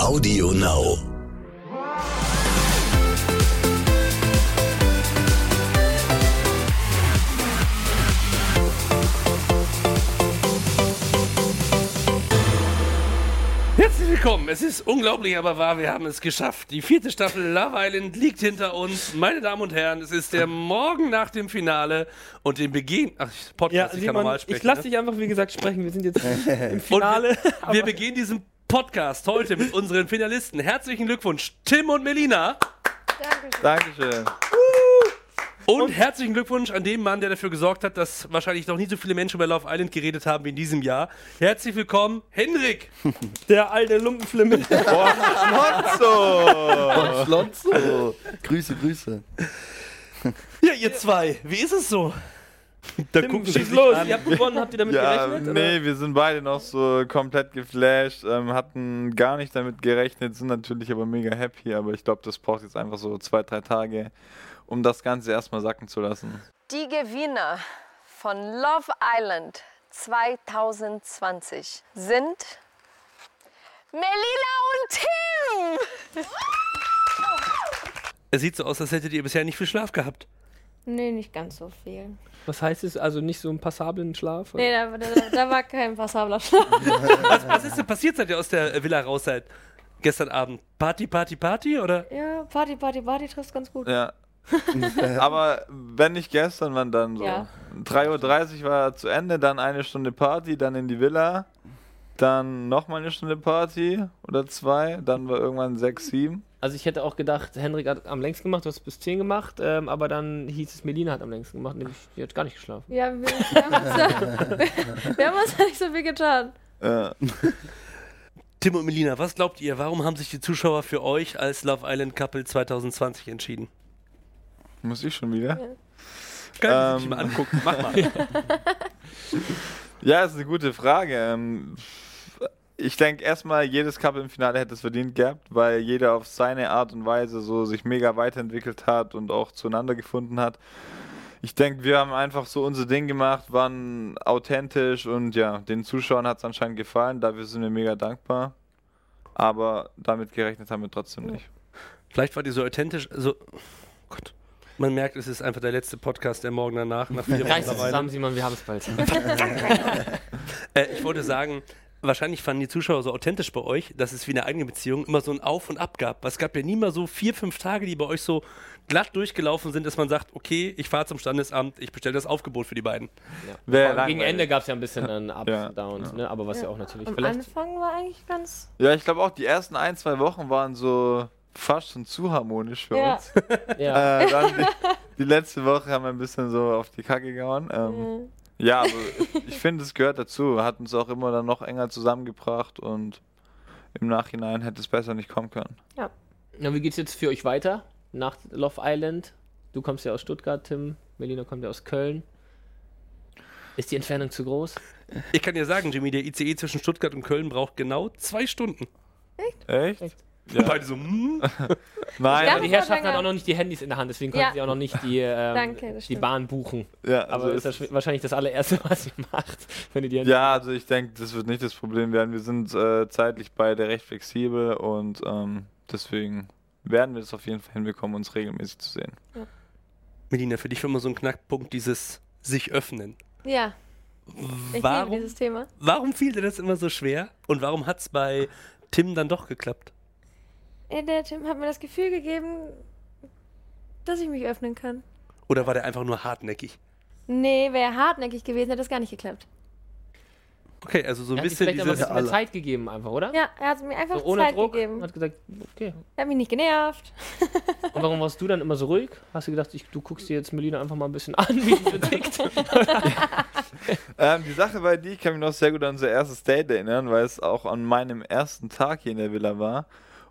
Audio Now. Herzlich willkommen. Es ist unglaublich, aber wahr. Wir haben es geschafft. Die vierte Staffel Love Island liegt hinter uns. Meine Damen und Herren, es ist der Morgen nach dem Finale und dem Beginn. Ach, Podcast, ich kann Simon, normal sprechen. ich lass ne? dich einfach, wie gesagt, sprechen. Wir sind jetzt im Und Finale. wir, wir begehen diesen Podcast heute mit unseren Finalisten. Herzlichen Glückwunsch, Tim und Melina. Dankeschön. Und, herzlichen Glückwunsch an den Mann, der dafür gesorgt hat, dass wahrscheinlich noch nie so viele Menschen über Love Island geredet haben wie in diesem Jahr. Herzlich willkommen, Henrik. Der alte Lumpenflimmel. Slonzo! Slonzo. Grüße, Grüße. Ja, ihr zwei, wie ist es so? Da Tim, schieß sich los. an. Ihr habt gewonnen. Habt ihr damit Ja, gerechnet? nee, wir sind beide noch so komplett geflasht, ähm, hatten gar nicht damit gerechnet, sind natürlich aber mega happy, aber ich glaube, das braucht jetzt einfach so zwei, drei Tage, um das Ganze erstmal sacken zu lassen. Die Gewinner von Love Island 2020 sind Melina und Tim. Es sieht so aus, als hättet ihr bisher nicht viel Schlaf gehabt. Nee, nicht ganz so viel. Was heißt es? Also nicht so einen passablen Schlaf? Nee, da, da, da war kein passabler Schlaf. Was, was ist denn passiert, seit ihr aus der Villa raus seid? Gestern Abend. Party, Party, Party oder? Ja, Party, Party, Party trifft ganz gut. Ja. aber wenn nicht gestern, wann dann so? Ja. 3.30 Uhr war zu Ende, dann eine Stunde Party, dann in die Villa, dann nochmal eine Stunde Party oder zwei, dann war irgendwann 6, 7. Also ich hätte auch gedacht, Henrik hat am längsten gemacht, du hast bis 10 gemacht, ähm, aber dann hieß es, Melina hat am längsten gemacht, nämlich die hat gar nicht geschlafen. Ja, wir, wir, haben uns da, wir haben uns da nicht so viel getan. Ja. Tim und Melina, was glaubt ihr? Warum haben sich die Zuschauer für euch als Love Island Couple 2020 entschieden? Muss ich schon wieder? Kann ich Ähm. mal angucken. Mach mal. Ja, ist eine gute Frage. Ähm, Ich denke erstmal, jedes Couple im Finale hätte es verdient gehabt, weil jeder auf seine Art und Weise so sich mega weiterentwickelt hat und auch zueinander gefunden hat. Ich denke, wir haben einfach so unser Ding gemacht, waren authentisch und ja, den Zuschauern hat es anscheinend gefallen. Dafür sind wir mega dankbar. Aber damit gerechnet haben wir trotzdem nicht. Vielleicht wart ihr so authentisch. So, oh Gott. Man merkt, es ist einfach der letzte Podcast der Morgen danach. Nach vier Reiß zusammen. Simon, wir haben es bald. Äh, ich wollte sagen, wahrscheinlich fanden die Zuschauer so authentisch bei euch, dass es wie eine eigene Beziehung immer so ein Auf und Ab gab. Es gab ja nie mal so vier, fünf Tage, die bei euch so glatt durchgelaufen sind, dass man sagt, okay, ich fahre zum Standesamt, ich bestelle das Aufgebot für die beiden. Wär Gegen langweilig. Ende gab es ja ein bisschen dann Ups Ja, und Downs, ne? aber was ja, auch natürlich Am vielleicht. Anfang war eigentlich ganz. Ja, ich glaube auch, die ersten ein, zwei Wochen waren so fast schon zu harmonisch für Ja. uns. Ja. Äh, dann die, die letzte Woche haben wir ein bisschen so auf die Kacke gehauen. Ähm, Mhm. Ja, aber ich finde, es gehört dazu. Hat uns auch immer dann noch enger zusammengebracht und im Nachhinein hätte es besser nicht kommen können. Na, wie geht's jetzt für euch weiter nach Love Island? Du kommst ja aus Stuttgart, Tim. Melina kommt ja aus Köln. Ist die Entfernung zu groß? Ich kann dir sagen, Jimmy, der ICE zwischen Stuttgart und Köln braucht genau zwei Stunden. Echt? Echt? Ja. Beide so, hm. Nein, Ja. Aber die Herrschaften hat auch noch nicht die Handys in der Hand, deswegen konnten Ja. sie auch noch nicht die, ähm, Danke, das die. Bahn buchen. ja, Aber also ist das wahrscheinlich das allererste, was ihr macht, wenn ihr die Handys ja, also ich denke, das wird nicht das Problem werden. Wir sind äh, zeitlich beide recht flexibel und ähm, deswegen werden wir es auf jeden Fall hinbekommen, uns regelmäßig zu sehen. Melina, für dich war immer so ein Knackpunkt dieses sich öffnen. Ja, ich liebe Warum, dieses Thema. warum fiel dir das immer so schwer und warum hat es bei Tim dann doch geklappt? Der Tim hat mir das Gefühl gegeben, dass ich mich öffnen kann. Oder war der einfach nur hartnäckig? Nee, wäre hartnäckig gewesen, hätte das gar nicht geklappt. Okay, also so ein Er hat bisschen vielleicht aber ein dieses. bisschen mehr Zeit gegeben, einfach, oder? Ja, er hat mir einfach So ohne Zeit Druck. gegeben. Hat gesagt, okay. Er hat mich nicht genervt. Und warum warst du dann immer so ruhig? Hast du gedacht, ich, du guckst dir jetzt Melina einfach mal ein bisschen an, wie sie so tickt? Ähm, die Sache bei dir, ich kann mich noch sehr gut an unser erstes Date erinnern, weil es auch an meinem ersten Tag hier in der Villa war.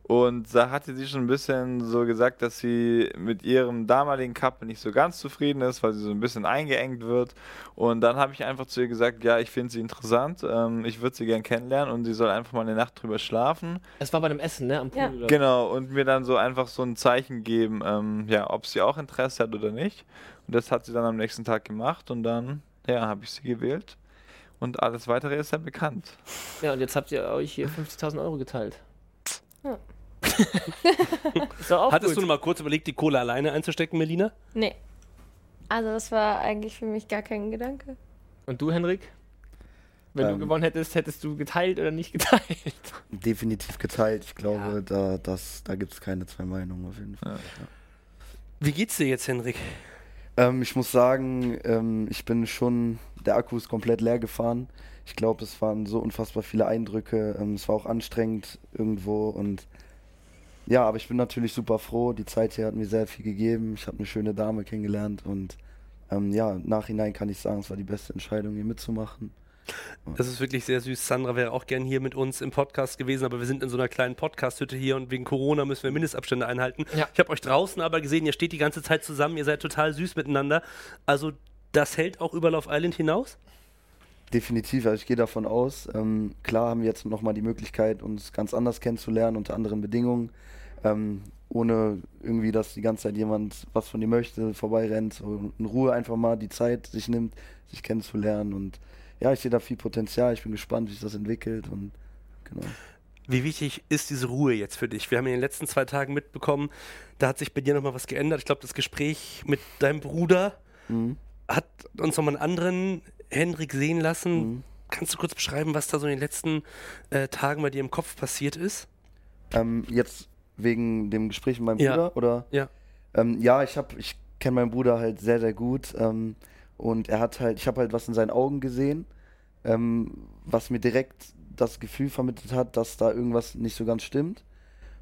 Und da hatte sie schon ein bisschen so gesagt, dass sie mit ihrem damaligen Couple nicht so ganz zufrieden ist, weil sie so ein bisschen eingeengt wird. Und dann habe ich einfach zu ihr gesagt, ja, ich finde sie interessant, ähm, ich würde sie gern kennenlernen und sie soll einfach mal eine Nacht drüber schlafen. Es war bei einem Essen, ne? Am Pool. Ja. oder? Genau, und mir dann so einfach so ein Zeichen geben, ähm, ja, ob sie auch Interesse hat oder nicht. Und das hat sie dann am nächsten Tag gemacht und dann, ja, habe ich sie gewählt. Und alles weitere ist ja bekannt. Ja, und jetzt habt ihr euch hier 50.000 Euro geteilt. Ist Hattest du gut. noch mal kurz überlegt, die Kohle alleine einzustecken, Melina? Nee. Also das war eigentlich für mich gar kein Gedanke. Und du, Henrik? Wenn du Ähm. gewonnen hättest, hättest du geteilt oder nicht geteilt? Definitiv geteilt. Ich glaube, da, das, da gibt es keine zwei Meinungen auf jeden Fall. Wie geht's dir jetzt, Henrik? Ähm, ich muss sagen, ähm, ich bin schon, der Akku ist komplett leer gefahren. Ich glaube, es waren so unfassbar viele Eindrücke. Ähm, es war auch anstrengend irgendwo und ja, aber ich bin natürlich super froh. Die Zeit hier hat mir sehr viel gegeben. Ich habe eine schöne Dame kennengelernt und ähm, ja, im Nachhinein kann ich sagen, es war die beste Entscheidung, hier mitzumachen. Das ist wirklich sehr süß. Sandra wäre auch gern hier mit uns im Podcast gewesen, aber wir sind in so einer kleinen Podcast-Hütte hier und wegen Corona müssen wir Mindestabstände einhalten. Ja. Ich habe euch draußen aber gesehen, ihr steht die ganze Zeit zusammen, ihr seid total süß miteinander. Also das hält auch über Love Island hinaus? Definitiv, also ich gehe davon aus. Ähm, klar haben wir jetzt nochmal die Möglichkeit, uns ganz anders kennenzulernen, unter anderen Bedingungen. Ähm, ohne irgendwie, dass die ganze Zeit jemand was von dir möchte, vorbeirennt. So in Ruhe einfach mal die Zeit sich nimmt, sich kennenzulernen. Und ja, ich sehe da viel Potenzial. Ich bin gespannt, wie sich das entwickelt. Und genau. Wie wichtig ist diese Ruhe jetzt für dich? Wir haben in den letzten zwei Tagen mitbekommen, da hat sich bei dir nochmal was geändert. Ich glaube, das Gespräch mit deinem Bruder Mhm. hat uns nochmal einen anderen Henrik sehen lassen. Mhm. Kannst du kurz beschreiben, was da so in den letzten äh, Tagen bei dir im Kopf passiert ist? Ähm, jetzt wegen dem Gespräch mit meinem Ja. Bruder, oder? Ja. Ähm, ja, ich habe, ich kenne meinen Bruder halt sehr, sehr gut. Ähm, und er hat halt, ich habe halt was in seinen Augen gesehen, ähm, was mir direkt das Gefühl vermittelt hat, dass da irgendwas nicht so ganz stimmt.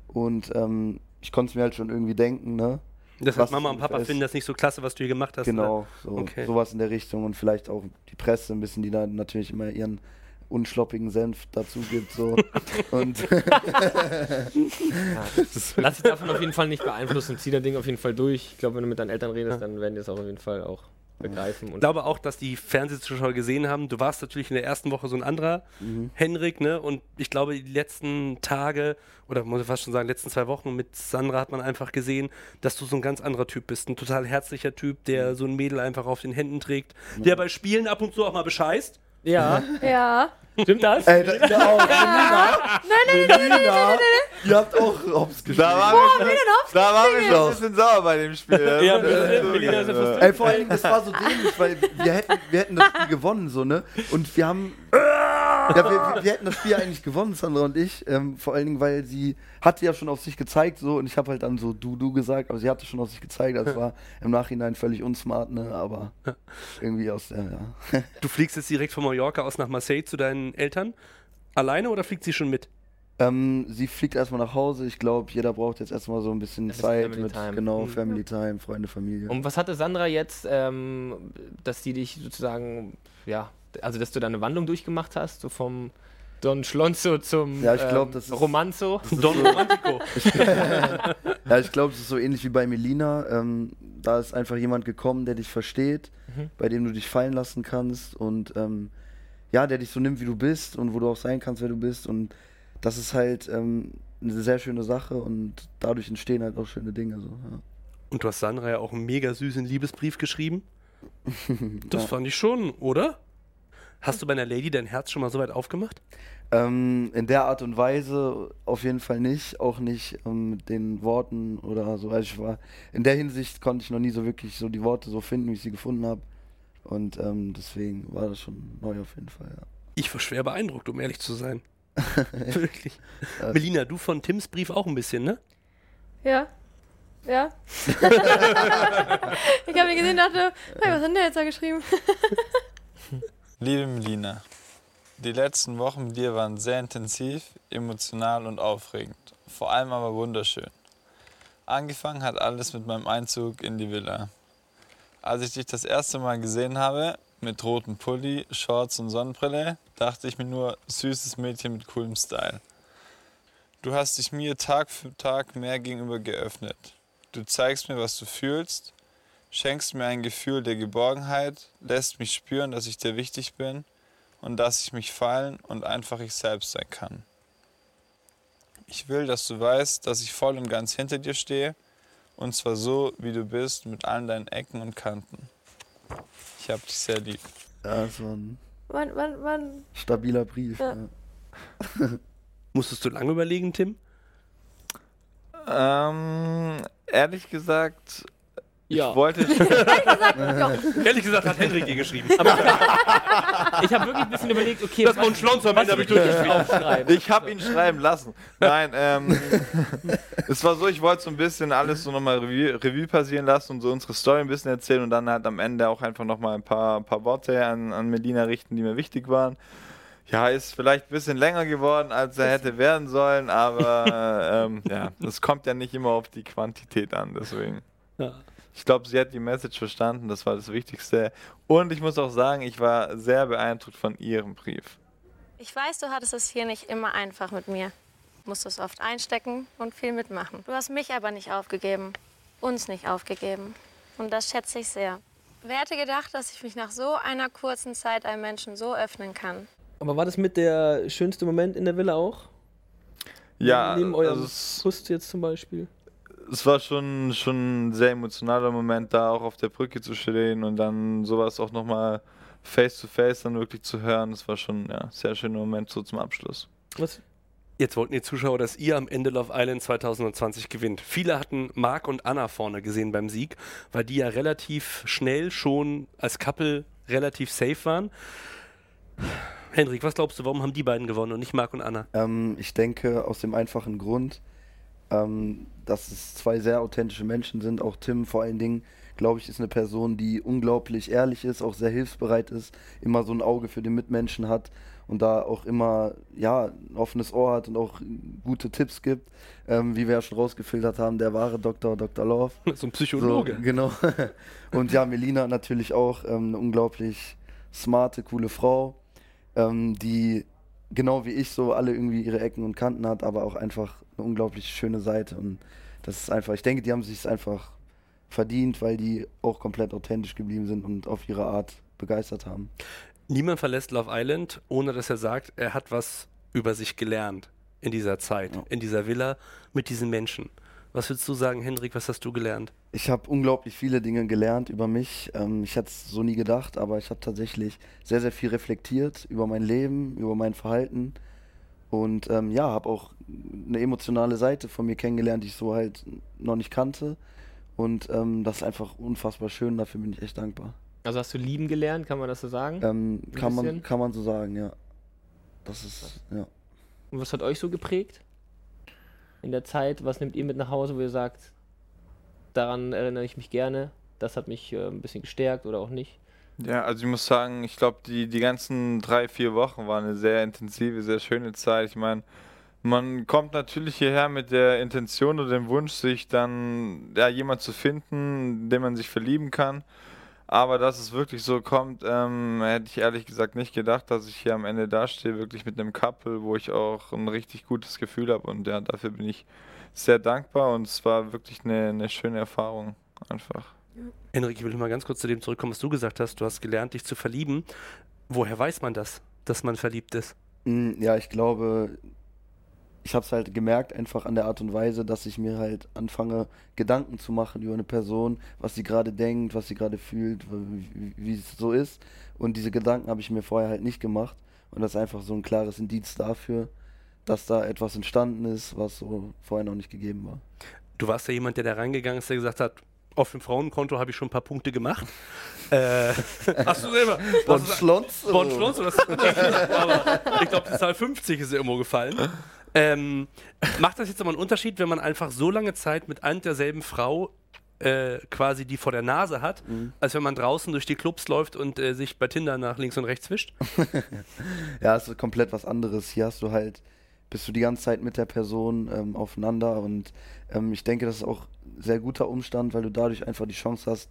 Und ähm, ich konnte es mir halt schon irgendwie denken, ne? Das heißt, Mama und Papa ist. finden das nicht so klasse, was du hier gemacht hast. Oder? Genau, so, Okay. sowas in der Richtung und vielleicht auch die Presse ein bisschen, die da natürlich immer ihren unschloppigen Senf dazu gibt, so. und Lass dich davon auf jeden Fall nicht beeinflussen. Zieh dein Ding auf jeden Fall durch. Ich glaube, wenn du mit deinen Eltern redest, dann werden die es auch auf jeden Fall auch begreifen. Ich glaube auch, dass die Fernsehzuschauer gesehen haben, du warst natürlich in der ersten Woche so ein anderer Mhm. Henrik, ne? Und ich glaube, die letzten Tage, oder muss ich fast schon sagen, letzten zwei Wochen mit Sandra hat man einfach gesehen, dass du so ein ganz anderer Typ bist. Ein total herzlicher Typ, der so ein Mädel einfach auf den Händen trägt, der bei Spielen ab und zu auch mal bescheißt. Ja, Ja. stimmt das? Ey, da, ja, auch, Melina, nein, nein, nein, nein, Ihr habt auch Hops gespielt. Da waren wir, schon- da waren wir schon ein bisschen sauer bei dem Spiel. Das Ja, Melina- ist ja fast- Ey, vor allem, das war so dämlich, weil wir hätten, wir hätten das Spiel gewonnen, so, ne? Und wir haben. Ja, wir, wir, wir hätten das Spiel eigentlich gewonnen, Sandra und ich. Ähm, vor allen Dingen, weil sie hatte ja schon auf sich gezeigt, so, und ich habe halt dann so du, du gesagt, aber sie hatte schon auf sich gezeigt. Das war im Nachhinein völlig unsmart, ne? Aber irgendwie aus der, ja. Du fliegst jetzt direkt von Mallorca aus nach Marseille zu deinen Eltern. Alleine oder fliegt sie schon mit? Ähm, sie fliegt erstmal nach Hause. Ich glaube, jeder braucht jetzt erstmal so ein bisschen Das Zeit Family mit, Time. genau, Mhm. Family Time, Freunde, Familie. Und was hatte Sandra jetzt, ähm, dass die dich sozusagen, ja, also dass du da eine Wandlung durchgemacht hast, so vom Don Schlonzo zum Ja, ich glaub, ähm, das ist- Romanzo? Don Romantico. Ja, ich glaube, es ist so ähnlich wie bei Melina. Ähm, da ist einfach jemand gekommen, der dich versteht, Mhm. bei dem du dich fallen lassen kannst und ähm, ja, der dich so nimmt, wie du bist und wo du auch sein kannst, wer du bist. Und das ist halt ähm, eine sehr schöne Sache und dadurch entstehen halt auch schöne Dinge. So, ja. Und du hast Sandra ja auch einen mega süßen Liebesbrief geschrieben. Das Ja. fand ich schon, oder? Hast du bei einer Lady dein Herz schon mal so weit aufgemacht? Ähm, in der Art und Weise auf jeden Fall nicht, auch nicht ähm, mit den Worten oder so. Also ich war in der Hinsicht konnte ich noch nie so wirklich so die Worte so finden, wie ich sie gefunden habe. Und ähm, deswegen war das schon neu auf jeden Fall. Ja. Ich war schwer beeindruckt, um ehrlich zu sein. Wirklich. Ja. Melina, du von Tims Brief auch ein bisschen, ne? Ja. Ja. ich habe ihn gesehen und dachte, hey, was hat denn der jetzt da geschrieben? Liebe Melina, die letzten Wochen mit dir waren sehr intensiv, emotional und aufregend. Vor allem aber wunderschön. Angefangen hat alles mit meinem Einzug in die Villa. Als ich dich das erste Mal gesehen habe, mit rotem Pulli, Shorts und Sonnenbrille, dachte ich mir nur, süßes Mädchen mit coolem Style. Du hast dich mir Tag für Tag mehr gegenüber geöffnet. Du zeigst mir, was du fühlst schenkst mir ein Gefühl der Geborgenheit, lässt mich spüren, dass ich dir wichtig bin und dass ich mich fallen und einfach ich selbst sein kann. Ich will, dass du weißt, dass ich voll und ganz hinter dir stehe und zwar so, wie du bist, mit allen deinen Ecken und Kanten. Ich hab dich sehr lieb. Ja, war ein Wann, wann, wann? stabiler Brief. Ja. Ja. Musstest du lange überlegen, Tim? Ähm, ehrlich gesagt, Ja. ich wollte. Ehrlich gesagt hat Henrik dir geschrieben. Ich habe wirklich ein bisschen überlegt, okay, Das war ein Schlons am Ende, habe ich durchgeschrieben. Ich habe ihn schreiben lassen. Nein, ähm, es war so, ich wollte so ein bisschen alles so nochmal Revue, Revue passieren lassen und so unsere Story ein bisschen erzählen und dann halt am Ende auch einfach nochmal ein paar, ein paar Worte an, an Melina richten, die mir wichtig waren. Ja, ist vielleicht ein bisschen länger geworden, als er hätte werden sollen, aber ähm, ja, es kommt ja nicht immer auf die Quantität an, deswegen. Ja. Ich glaube, sie hat die Message verstanden, das war das Wichtigste. Und ich muss auch sagen, ich war sehr beeindruckt von ihrem Brief. Ich weiß, du hattest es hier nicht immer einfach mit mir. Musstest oft einstecken und viel mitmachen. Du hast mich aber nicht aufgegeben. Uns nicht aufgegeben. Und das schätze ich sehr. Wer hätte gedacht, dass ich mich nach so einer kurzen Zeit einem Menschen so öffnen kann? Aber war das mit der schönste Moment in der Villa auch? Ja, Neben eurem also es, Kuss jetzt zum Beispiel? Es war schon, schon ein sehr emotionaler Moment, da auch auf der Brücke zu stehen und dann sowas auch nochmal face to face dann wirklich zu hören. Das war schon ja, ein sehr schöner Moment so zum Abschluss. Was? Jetzt wollten die Zuschauer, dass ihr am Ende Love Island 2020 gewinnt. Viele hatten Marc und Anna vorne gesehen beim Sieg, weil die ja relativ schnell schon als Couple relativ safe waren. Hendrik, was glaubst du, warum haben die beiden gewonnen und nicht Marc und Anna? Ähm, ich denke aus dem einfachen Grund, ähm, dass es zwei sehr authentische Menschen sind. Auch Tim vor allen Dingen, glaube ich, ist eine Person, die unglaublich ehrlich ist, auch sehr hilfsbereit ist, immer so ein Auge für den Mitmenschen hat und da auch immer ja ein offenes Ohr hat und auch gute Tipps gibt. Ähm, wie wir ja schon rausgefiltert haben, der wahre Dr. Dr. Love. So ein Psychologe. So, genau. Und ja, Melina natürlich auch ähm, eine unglaublich smarte, coole Frau, ähm, die genau wie ich so alle irgendwie ihre Ecken und Kanten hat, aber auch einfach eine unglaublich schöne Seite. Und das ist einfach, ich denke, die haben sich einfach verdient, weil die auch komplett authentisch geblieben sind und auf ihre Art begeistert haben. Niemand verlässt Love Island, ohne dass er sagt, er hat was über sich gelernt in dieser Zeit, Ja. in dieser Villa mit diesen Menschen. Was würdest du sagen, Hendrik, was hast du gelernt? Ich habe unglaublich viele Dinge gelernt über mich. Ähm, ich hätte es so nie gedacht, aber ich habe tatsächlich sehr, sehr viel reflektiert über mein Leben, über mein Verhalten. Und ähm, ja, habe auch eine emotionale Seite von mir kennengelernt, die ich so halt noch nicht kannte. Und ähm, das ist einfach unfassbar schön, dafür bin ich echt dankbar. Also hast du lieben gelernt, kann man das so sagen? Ähm, kann, man, kann man so sagen, ja. Das ist, ja. Und was hat euch so geprägt? In der Zeit, was nehmt ihr mit nach Hause, wo ihr sagt, daran erinnere ich mich gerne, das hat mich äh, ein bisschen gestärkt oder auch nicht? Ja, also ich muss sagen, ich glaube, die, die ganzen drei, vier Wochen waren eine sehr intensive, sehr schöne Zeit. Ich meine, man kommt natürlich hierher mit der Intention oder dem Wunsch, sich dann ja, jemand zu finden, in den man sich verlieben kann. Aber dass es wirklich so kommt, ähm, hätte ich ehrlich gesagt nicht gedacht, dass ich hier am Ende dastehe, wirklich mit einem Couple, wo ich auch ein richtig gutes Gefühl habe. Und ja, dafür bin ich sehr dankbar und es war wirklich eine, eine schöne Erfahrung einfach. Hendrik, ich will mal ganz kurz zu dem zurückkommen, was du gesagt hast. Du hast gelernt, dich zu verlieben. Woher weiß man das, dass man verliebt ist? Mm, Ja, ich glaube, ich habe es halt gemerkt, einfach an der Art und Weise, dass ich mir halt anfange, Gedanken zu machen über eine Person, was sie gerade denkt, was sie gerade fühlt, wie, wie es so ist. Und diese Gedanken habe ich mir vorher halt nicht gemacht. Und das ist einfach so ein klares Indiz dafür, dass da etwas entstanden ist, was so vorher noch nicht gegeben war. Du warst ja jemand, der da reingegangen ist, der gesagt hat, auf dem Frauenkonto habe ich schon ein paar Punkte gemacht. äh, hast du selber? Bon Schlons? Bon aber ich glaube, die Zahl 50 ist irgendwo gefallen. Ähm, macht das jetzt aber einen Unterschied, wenn man einfach so lange Zeit mit ein und derselben Frau äh, quasi die vor der Nase hat, als wenn man draußen durch die Clubs läuft und äh, sich bei Tinder nach links und rechts wischt? Ja, es ist komplett was anderes. Hier hast du halt, bist du die ganze Zeit mit der Person ähm, aufeinander und ähm, ich denke, das ist auch ein sehr guter Umstand, weil du dadurch einfach die Chance hast,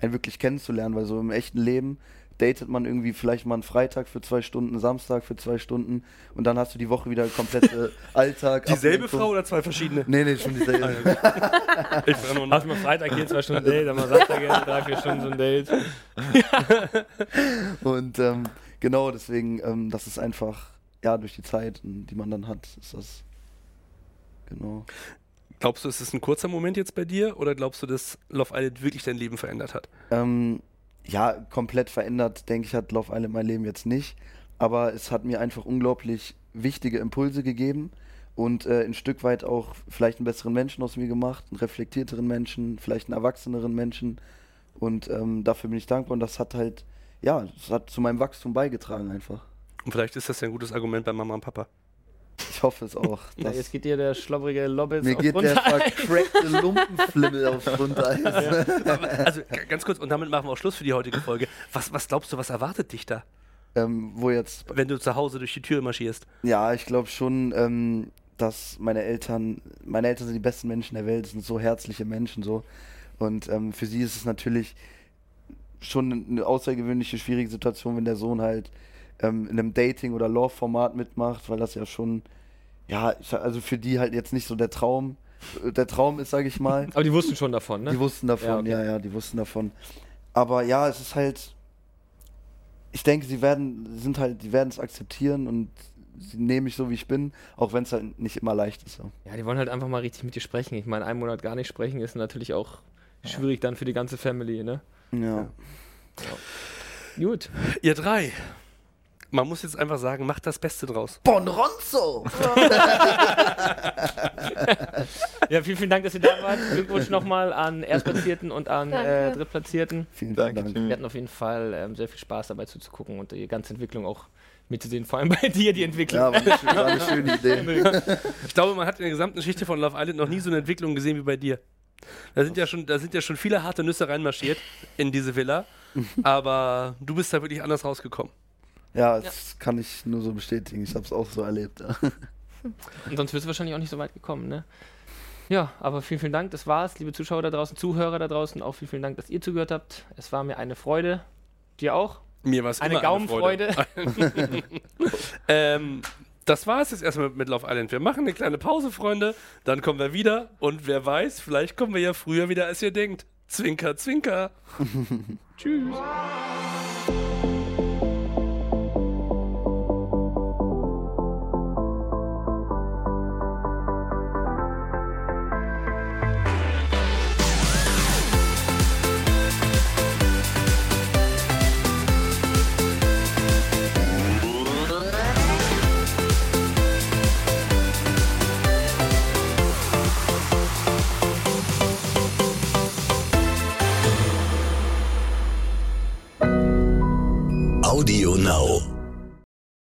einen wirklich kennenzulernen, weil so im echten Leben datet man irgendwie vielleicht mal einen Freitag für zwei Stunden, Samstag für zwei Stunden und dann hast du die Woche wieder komplett äh, Alltag. Dieselbe Ablenkung. Frau oder zwei verschiedene? Nee, nee, schon dieselbe. Ich frage nur. Hast du mal Freitag hier zwei Stunden Date, dann mal Samstag hier drei, vier Stunden so ein Date. Und ähm, genau deswegen, ähm, das ist einfach, ja, durch die Zeit, die man dann hat, ist das. Genau. Glaubst du, ist es ein kurzer Moment jetzt bei dir oder glaubst du, dass Love Island wirklich dein Leben verändert hat? Ähm, ja, komplett verändert, denke ich, hat Love Island mein Leben jetzt nicht. Aber es hat mir einfach unglaublich wichtige Impulse gegeben. und äh, ein Stück weit auch vielleicht einen besseren Menschen aus mir gemacht, einen reflektierteren Menschen, vielleicht einen erwachseneren Menschen. Und ähm, dafür bin ich dankbar und das hat halt, ja, das hat zu meinem Wachstum beigetragen einfach. Und vielleicht ist das ja ein gutes Argument bei Mama und Papa. Ich hoffe es auch. Ja, jetzt geht dir der schlobberige Lobbits mir auf geht der vercrackte Lumpenflimmel aufs Grundeis. Aber, also ganz kurz, und damit machen wir auch Schluss für die heutige Folge. Was, was glaubst du, was erwartet dich da, ähm, wo jetzt wenn du zu Hause durch die Tür marschierst? Ja, ich glaube schon, ähm, dass meine Eltern, meine Eltern sind die besten Menschen der Welt, sind so herzliche Menschen so. Und ähm, für sie ist es natürlich schon eine außergewöhnliche, schwierige Situation, wenn der Sohn halt ähm, in einem Dating- oder Love-Format mitmacht, weil das ja schon, ja, also für die halt jetzt nicht so der Traum, äh, der Traum ist, sage ich mal. Aber die wussten schon davon, ne? Die wussten davon, Ja, okay. ja, ja, die wussten davon. Aber ja, es ist halt, ich denke, sie werden, sie sind halt, die werden es akzeptieren und sie nehmen mich so, wie ich bin, auch wenn es halt nicht immer leicht ist. So. Ja, die wollen halt einfach mal richtig mit dir sprechen. Ich meine, einen Monat gar nicht sprechen ist natürlich auch schwierig dann für die ganze Family, ne? Ja. Gut. Ihr drei. Man muss jetzt einfach sagen, macht das Beste draus. Bon Ronzo! Ja, vielen, vielen Dank, dass ihr da wart. Glückwunsch nochmal an Erstplatzierten und an äh, Drittplatzierten. Vielen, Dank. Wir hatten auf jeden Fall ähm, sehr viel Spaß dabei zuzugucken und die ganze Entwicklung auch mitzusehen. Vor allem bei dir, die Entwicklung. Ja, war eine, schö- war eine schöne Idee. Ich glaube, man hat in der gesamten Geschichte von Love Island noch nie so eine Entwicklung gesehen wie bei dir. Da sind ja schon, da sind ja schon viele harte Nüsse reinmarschiert in diese Villa. Aber du bist da wirklich anders rausgekommen. Ja, das kann ich nur so bestätigen. Ich habe es auch so erlebt. Ja. Und sonst wirst du wahrscheinlich auch nicht so weit gekommen, ne? Ja, aber vielen, vielen Dank. Das war's, liebe Zuschauer da draußen, Zuhörer da draußen. Auch vielen, vielen Dank, dass ihr zugehört habt. Es war mir eine Freude. Dir auch? Mir war es Eine immer Gaumenfreude. Eine Freude. ähm, das war es jetzt erstmal mit Love Island. Wir machen eine kleine Pause, Freunde. Dann kommen wir wieder. Und wer weiß, vielleicht kommen wir ja früher wieder, als ihr denkt. Zwinker, zwinker. Tschüss.